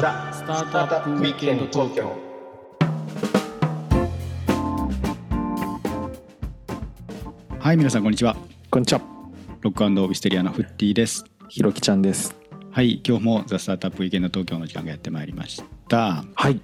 ザ・スタートアップウィークエンド東京はい皆さんこんにちは。こんにちは、ロックウィステリアのフッティです。ひろきちゃんです。はい今日もザ・スタートアップウィークエンド東京の時間がやってまいりました。はい、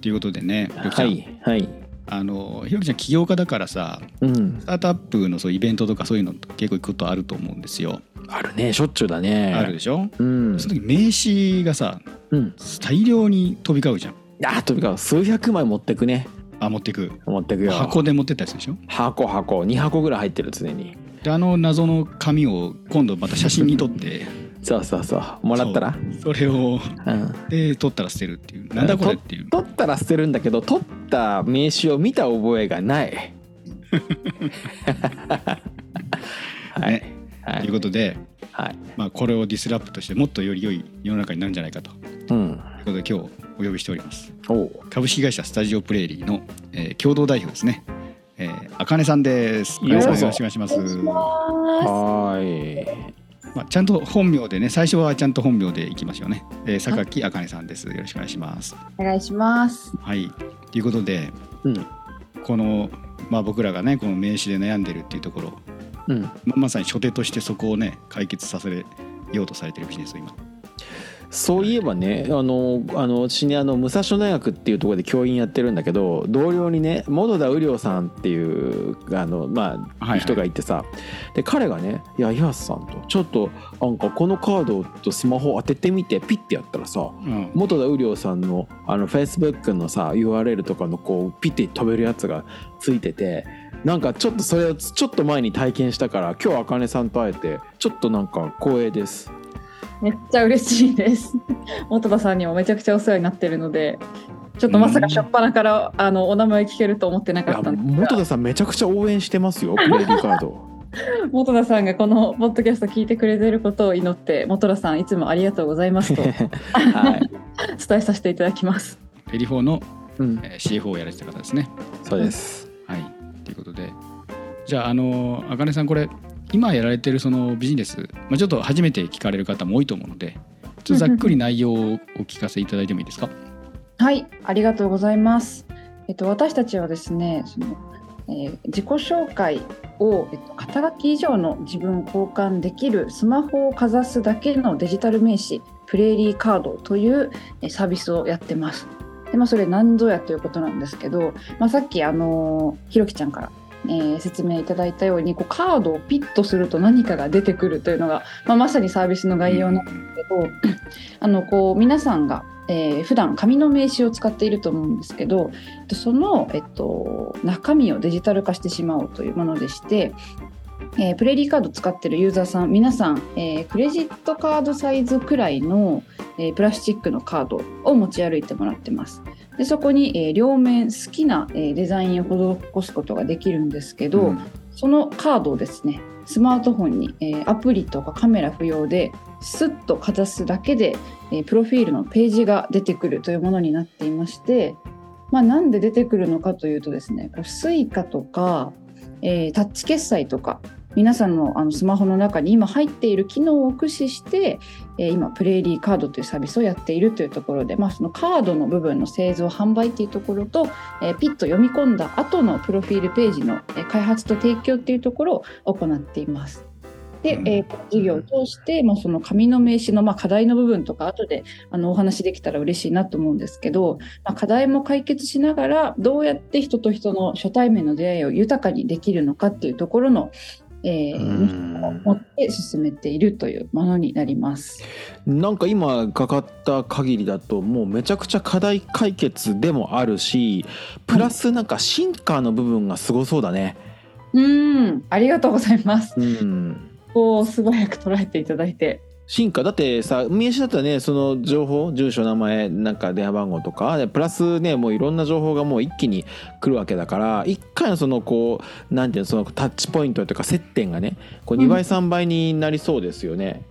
ということでねひろきちゃん、はい、はい、あのひろきちゃん起業家だからさうん。ス、タートアップのそうイベントとかそういうの結構行くことあると思うんですよ、あるね、しょっちゅうだね。あるでしょ？うん、その時名刺がさうん、大量に飛び交うじゃん。あ、とにかく数百枚持ってくね。あ持ってく。持ってくよ。箱で持ってったやつでしょ？箱、箱、二箱ぐらい入ってる常に。であの謎の紙を今度また写真に撮って。そうそうそう、もらったら？それをうん。で撮ったら捨てるっていう。なんだこれっていう。取ったら捨てるんだけど、取った名刺を見た覚えがない。はい、ねというはい、ことで、はい、まあ、これをディスラップとしてもっとより良い世の中になるんじゃないかと。いううん。ことで今日お呼びしております。株式会社スタジオプレーリーの、えー共同代表ですね。えーあかねさんです。よろしくお願いします。はーい。まあ、ちゃんと本名でね最初はちゃんと本名でいきますよね、えー、榊あかねさんです。よろしくお願いします。お願いします。はい。ということでうん、この、まあ、僕らがねこの名刺で悩んでるっていうところうん。ままさに初手としてそこをね解決させようとされてるビジネスを今。そういえばねあのあの私ねあの武蔵野大学っていうところで教員やってるんだけど同僚にね本田雨良さんっていうあの、まあはいはい。人がいてさ。で彼がね「いや岩瀬さんとちょっとなんかこのカードとスマホ当ててみてピッてやったらさうん。本田雨良さんのあの Facebook のさ URL とかのこうピッて飛べるやつがついててなんかちょっとそれをちょっと前に体験したから今日あかねさんと会えてちょっとなんか光栄です。めっちゃ嬉しいです。元田さんにもめちゃくちゃお世話になってるので、ちょっとまさか初っ端からあのお名前聞けると思ってないかやったんですが元田さんめちゃくちゃ応援してますよ プレイリーカード元田さんがこのポッドキャスト聞いてくれてることを祈って、元田さんいつもありがとうございますと はい、伝えさせていただきます。ペリフォーのうん、えー CFO をやられてた方ですね。そうですじゃあ、あの、あかねさん、これ、今やられてるそのビジネス、まあ、ちょっと初めて聞かれる方も多いと思うので、ちょっとざっくり内容をお聞かせいただいてもいいですか？はい、ありがとうございます。えっと私たちはですね、そのえー自己紹介を、えっと、肩書き以上の自分を交換できるスマホをかざすだけのデジタル名刺プレーリーカードというえサービスをやってます。でまあ、それ何ぞやということなんですけど、まあ、さっきあのひろきちゃんから、えー説明いただいたようにこうカードをピッとすると何かが出てくるというのが、まあ、まさにサービスの概要なんですけど、あのこう皆さんが、えー普段紙の名刺を使っていると思うんですけどえっとその、えっと、中身をデジタル化してしまおうというものでして、えープレリーカード使ってるユーザーさん皆さん、えークレジットカードサイズくらいの、えープラスチックのカードを持ち歩いてもらってます。でそこに、えー両面好きな、えーデザインを施すことができるんですけど、うんそのカードをですねスマートフォンに、えーアプリとかカメラ不要でスッとかざすだけで、えープロフィールのページが出てくるというものになっていまして、まあ、なんで出てくるのかというとですねこう Suica とか、えータッチ決済とか皆さんのあのスマホの中に今入っている機能を駆使して、えー今プレイリーカードというサービスをやっているというところで、まあ、そのカードの部分の製造販売というところと、えーピッと読み込んだ後のプロフィールページのえー開発と提供っていうところを行っています。で、うんえーこの事業を通して、まあ、その紙の名刺のまあ課題の部分とか後であのお話できたら嬉しいなと思うんですけど、まあ、課題も解決しながらどうやって人と人の初対面の出会いを豊かにできるのかっていうところの、えー持って進めているというものになります。なんか今かかった限りだともうめちゃくちゃ課題解決でもあるしプラスなんか進化の部分がすごそうだねうん、ありがとうございます。うんこう素早く捉えていただいて。進化。だってさ名刺だったらね。その情報住所名前なんか電話番号とか。でプラスねもういろんな情報がもう一気に来るわけだから。一回のそのこうなんていうのそのタッチポイントというか接点がねこう2倍3倍になりそうですよね。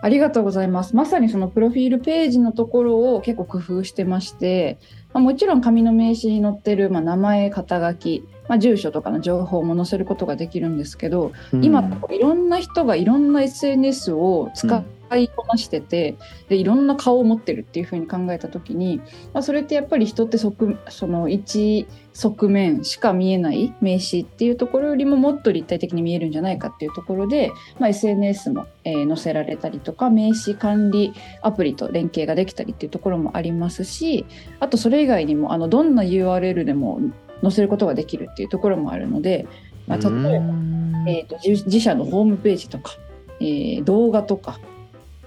ありがとうございます。まさにそのプロフィールページのところを結構工夫してまして、まあ、もちろん紙の名刺に載ってる、まあ、名前、肩書き、まあ、住所とかの情報も載せることができるんですけど、うん。今いろんな人がいろんな SNS を使っいこなしててでいろんな顔を持ってるっていうふうに考えた時に、まあ、それってやっぱり人って側その一側面しか見えない名詞っていうところよりももっと立体的に見えるんじゃないかっていうところで、まあ、SNS も、えー載せられたりとか名詞管理アプリと連携ができたりっていうところもありますしあとそれ以外にもあのどんな URL でも載せることができるっていうところもあるので、まあ、例えば、えー、と自自社のホームページとか、えー動画とか、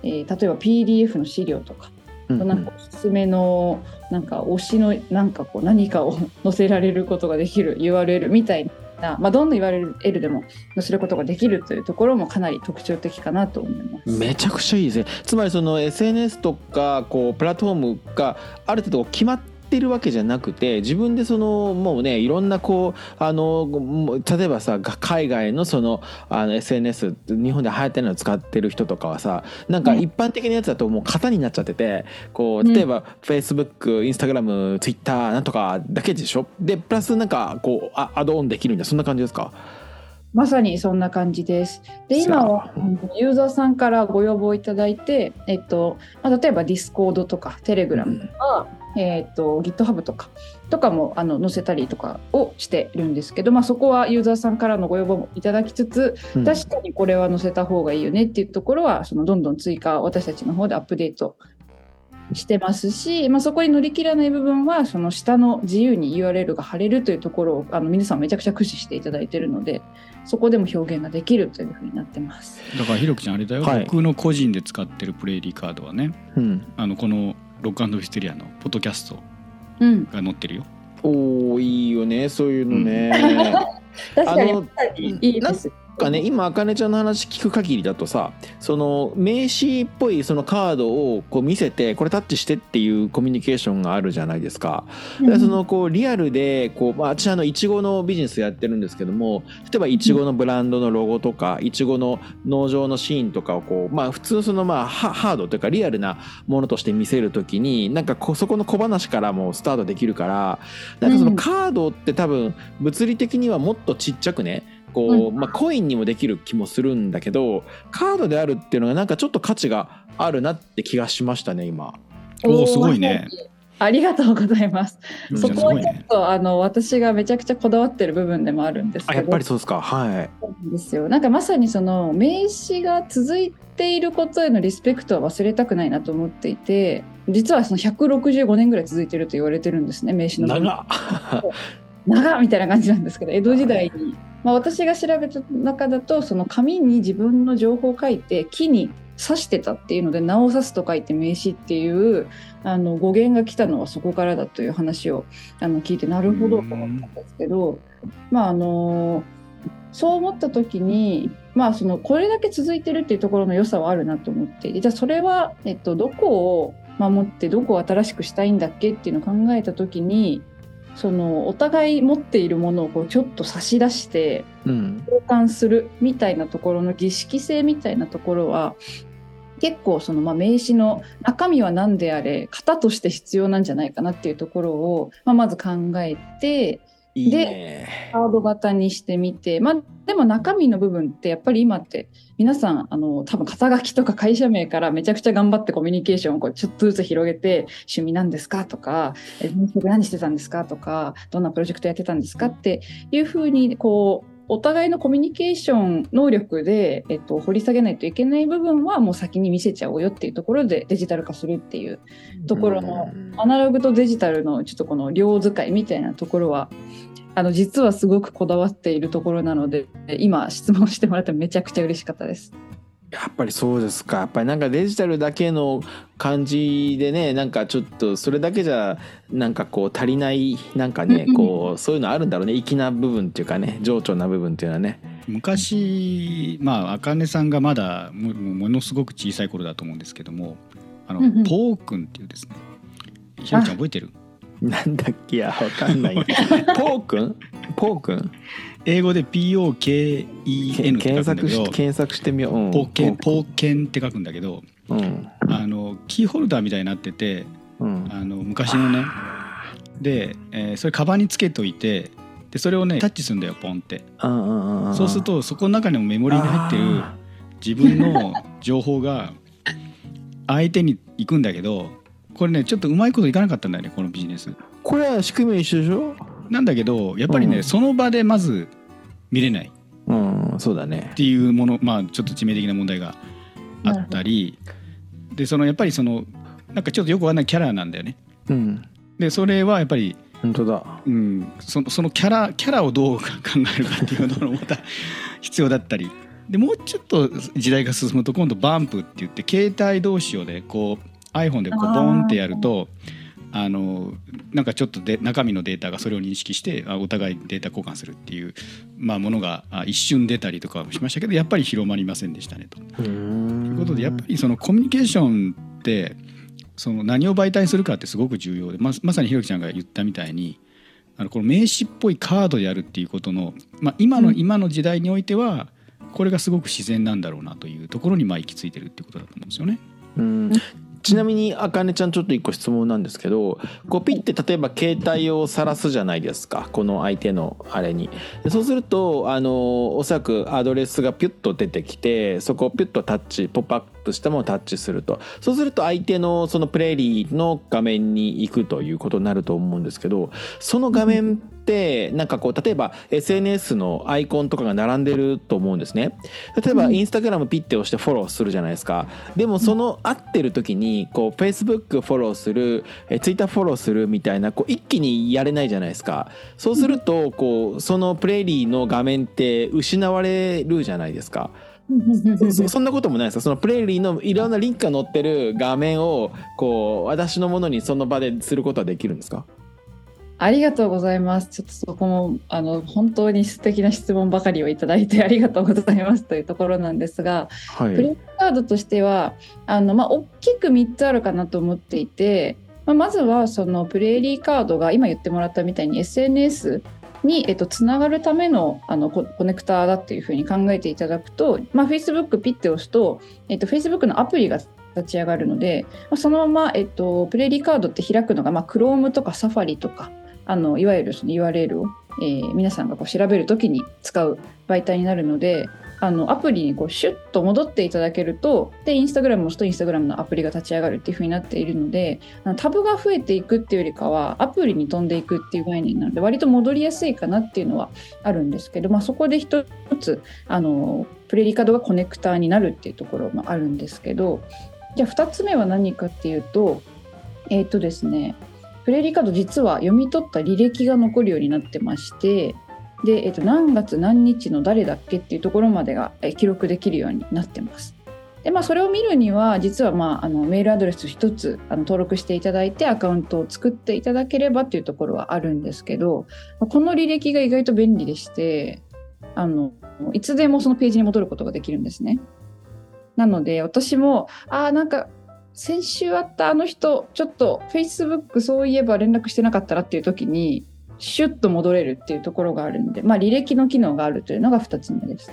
えー例えば PDF の資料とか、うんなんかおすすめのなんか推しのなんかこう何かを載せられることができる URL みたいな、まあ、どんな URL でも載せることができるというところもかなり特徴的かなと思います。めちゃくちゃいいですねつまりその SNS とかこうプラットフォームがある程度決まってるわけじゃなくて自分でそのもうねいろんなこうあの例えばさが海外のそのあの SNS 日本で流行ってるのを使ってる人とかはさなんかうん。一般的なやつだともう型になっちゃっててこううん。例えば Facebook、Instagram、Twitter なんとかだけでしょ？でプラスなんかこうあアドオンできるんだそんな感じですか？まさにそんな感じです。で今はユーザーさんからご要望いただいて、えっとまあ、例えば Discord とか Telegram とか、えっと GitHub とかとかもあの載せたりとかをしてるんですけど、まあ、そこはユーザーさんからのご要望もいただきつつうん。確かにこれは載せた方がいいよねっていうところはそのどんどん追加私たちの方でアップデートしてますし、まあ、そこに乗り切らない部分はその下の自由に URL が貼れるというところをあの皆さんめちゃくちゃ駆使していただいているのでそこでも表現ができるというふうになってます。だからひろきちゃんあれだよ、はい。僕の個人で使ってるプレイリーカードはねうん。あのこのロックフィステリアのポッドキャストうん、が載ってるよおーいいよねそういうのね。確かにあのいいです。かね今あかねちゃんの話聞く限りだとさその名刺っぽいそのカードをこう見せてこれタッチしてっていうコミュニケーションがあるじゃないですか。でそのこうリアルでこう、まあ、私あのいちごのビジネスやってるんですけども例えばいちごのブランドのロゴとかいちごの農場のシーンとかをこうまあ普通そのまあハハードというかリアルなものとして見せるときになんかそこの小話からもスタートできるからなんかそのカードって多分物理的にはもっとちっちゃくねこう、まあ、コインにもできる気もするんだけどカードであるっていうのがなんかちょっと価値があるなって気がしましたね今。おーすごいね。ありがとうございます。うんそこはちょっと、あの私がめちゃくちゃこだわってる部分でもあるんですけど。あやっぱりそうですかはい。ですよ。なんかまさにその名刺が続いていることへのリスペクトは忘れたくないなと思っていて、実はその165年ぐらい続いてると言われてるんですね。名刺の長っ長っみたいな感じなんですけど、江戸時代に、まあ、私が調べた中だとその紙に自分の情報を書いて木に刺してたっていうので名を刺すと書いて名刺っていうあの語源が来たのはそこからだという話をあの聞いてなるほどと思ったんですけど、まああのそう思った時に、まあ、そのこれだけ続いてるっていうところの良さはあるなと思ってじゃあそれは、えっと、どこを守ってどこを新しくしたいんだっけっていうのを考えた時にそのお互い持っているものをこうちょっと差し出してうん。交換するみたいなところの儀式性みたいなところは結構そのまあ名刺の中身は何であれ型として必要なんじゃないかなっていうところを、まあ、まず考えていいね。カード型にしてみて、まあ、でも中身の部分ってやっぱり今って皆さんあの多分肩書きとか会社名からめちゃくちゃ頑張ってコミュニケーションをこうちょっとずつ広げて趣味なんですかとか何してたんですかとかどんなプロジェクトやってたんですかっていうふうにこうお互いのコミュニケーション能力で、えっと、掘り下げないといけない部分はもう先に見せちゃおうよっていうところでデジタル化するっていうところのうんアナログとデジタルのちょっとこの両使いみたいなところはあの実はすごくこだわっているところなので今質問してもらってめちゃくちゃ嬉しかったです。やっぱりそうですか。やっぱりなんかデジタルだけの感じでねなんかちょっとそれだけじゃなんかこう足りないなんかねうんこうそういうのあるんだろうね。粋な部分っていうかね情緒な部分っていうのはね。昔まあ茜さんがまだももものすごく小さい頃だと思うんですけどもあの、うんうん。ポーくんっていうですねひろきちゃん覚えてる？なんだっけいやわかんない。ポーくんポーくん英語で POKEN って書検くんだ索しけど検索してみよう、うん、ポーケンポーケンって書くんだけどうん。あのキーホルダーみたいになっててうん。あの昔のね。で、えーそれカバンにつけといてでそれをねタッチするんだよポンって。うんうんうんそうするとそこの中にもメモリーに入ってる自分の情報が相手に行くんだけどこれねちょっとうまいこといかなかったんだよねこのビジネス。これは仕組みは一緒でしょ？なんだけどやっぱりね、うん。その場でまず見れない。うんそうだね。っていうものまあちょっと致命的な問題があったり。でそのやっぱりそのなんかちょっとよくわかんないキャラなんだよね。うん。でそれはやっぱり、本当だ。うん、そのそのキャラキャラをどう考えるかっていうのもまた 必要だったり。でもうちょっと時代が進むと今度バンプって言って携帯同士をねこう iPhone でこうボンってやるとあのなんかちょっとで中身のデータがそれを認識してあお互いデータ交換するっていう、まあ、ものがあ一瞬出たりとかしましたけどやっぱり広まりませんでしたねと。ということでやっぱりそのコミュニケーションってその何を媒体にするかってすごく重要でままさにひろきちゃんが言ったみたいにあのこの名刺っぽいカードであるっていうことの、まあ、今の、うん今の時代においてはこれがすごく自然なんだろうなというところにまあ行き着いてるってことだと思うんですよね。うんちなみにあかねちゃんちょっと一個質問なんですけどこうピッて例えば携帯をさらすじゃないですか。この相手のあれに。そうするとあのおそらくアドレスがピュッと出てきてそこをピュッとタッチポップアップしたものをタッチすると。そうすると相手のそのプレーリーの画面に行くということになると思うんですけどその画面ってなんかこう例えば SNS のアイコンとかが並んでると思うんですね。例えばうん。インスタグラムピッて押してフォローするじゃないですか。でもその合ってる時にこう Facebook フォローするえ Twitter フォローするみたいなこう一気にやれないじゃないですか。そうするとこうそのプレーリーの画面って失われるじゃないですかそそんなこともないです。かそのプレーリーのいろんなリンクが載ってる画面をこう私のものにその場ですることはできるんですか？ありがとうございます。ちょっとそこもあの本当に素敵な質問ばかりをいただいてありがとうございますというところなんですが、はい。プレイカードとしてはあのまあ大きく3つあるかなと思っていて、まあ、まずはそのプレーリーカードが今言ってもらったみたいに SNS に、えっと、つながるためのあのコネクターだっていうふうに考えていただくと、まあ、Facebook ピッて押すと、えっと、Facebook のアプリが立ち上がるので、まあ、そのまま、えっと、プレーリカードって開くのが、まあ、Chrome とか Safari とかあのいわゆるその URL を、えー皆さんがこう調べるときに使う媒体になるのであのアプリにこうシュッと戻っていただけるとでインスタグラムを押すとインスタグラムのアプリが立ち上がるっていう風になっているのでタブが増えていくっていうよりかはアプリに飛んでいくっていう概念なので割と戻りやすいかなっていうのはあるんですけど、まあ、そこで一つあのプレリカードがコネクターになるっていうところもあるんですけどじゃあ2つ目は何かっていうとえっ、とですねプレリカード実は読み取った履歴が残るようになってましてで、えっと何月何日の誰だっけっていうところまでが記録できるようになってます。でまあ、それを見るには実は、まあ、あのメールアドレス1つあの登録していただいてアカウントを作っていただければっていうところはあるんですけどこの履歴が意外と便利でしてあのいつでもそのページに戻ることができるんですね。なので私もあーなんか先週会ったあの人ちょっと Facebook そういえば連絡してなかったらっていう時にシュッと戻れるっていうところがあるんで、まあ、履歴の機能があるというのが2つ目です。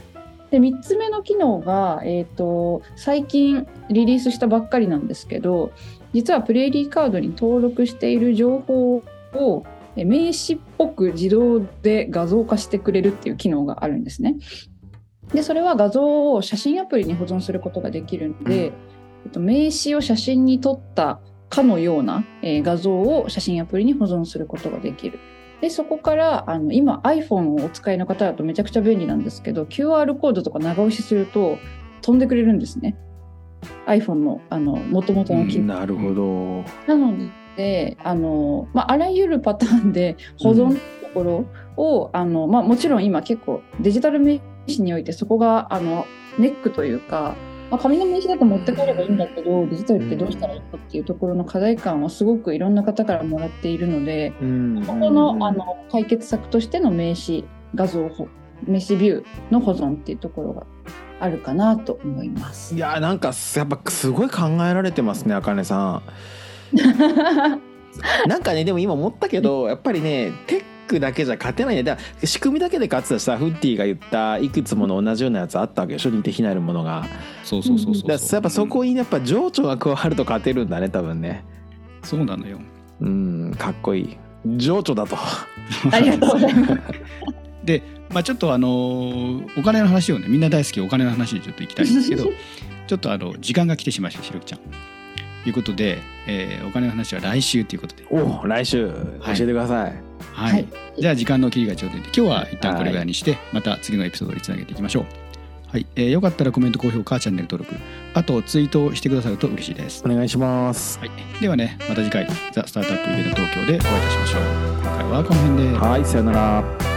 で3つ目の機能が、えー、と最近リリースしたばっかりなんですけど実はプレイリーカードに登録している情報をえ名刺っぽく自動で画像化してくれるっていう機能があるんですね。でそれは画像を写真アプリに保存することができるので、えっと、名刺を写真に撮ったかのような、えー画像を写真アプリに保存することができる。でそこからあの今 iPhone をお使いの方だとめちゃくちゃ便利なんですけど QR コードとか長押しすると飛んでくれるんですね。iPhone のあの元々の機能なるほど。なのであの、まあ、あらゆるパターンで保存のところを、あのまあ、もちろん今結構デジタル名刺においてそこがあのネックというか、まあ、紙の名刺だと持って帰ればいいんだけどデジタルってどうしたらいいかっていうところの課題感はすごくいろんな方からもらっているのでうんここのあの解決策としての名刺画像保名刺ビューの保存っていうところがあるかなと思いますい。やなんかやっぱすごい考えられてますねあかねさん なんかねでも今思ったけどやっぱりねテックだけじゃ勝てないね。だから仕組みだけで勝つとさフッティが言ったいくつもの同じようなやつあったわけでしょ似て非なるものが。そうそうそうそうだからやっぱそこにやっぱ情緒が加わると勝てるんだね多分ね。そうなのよ。うんかっこいい。情緒だと。ありがとうございます。で、まあ、ちょっとあのーお金の話をねみんな大好きお金の話にちょっと行きたいんですけど ちょっとあの時間が来てしまいましたひろきちゃん。いうことで、えーお金の話は来週ということで、お来週。教えてください、はい。はい。じゃあ時間の切りがちょうどいいんで今日は一旦これぐらいにして、また次のエピソードにつなげていきましょう。はい、えーよかったらコメント高評価チャンネル登録あとツイートをしてくださると嬉しいです。お願いします。はい、ではねまた次回「ザ・スタートアップイベント東京」でお会いいたしましょう。今回はこの辺で。はいさよなら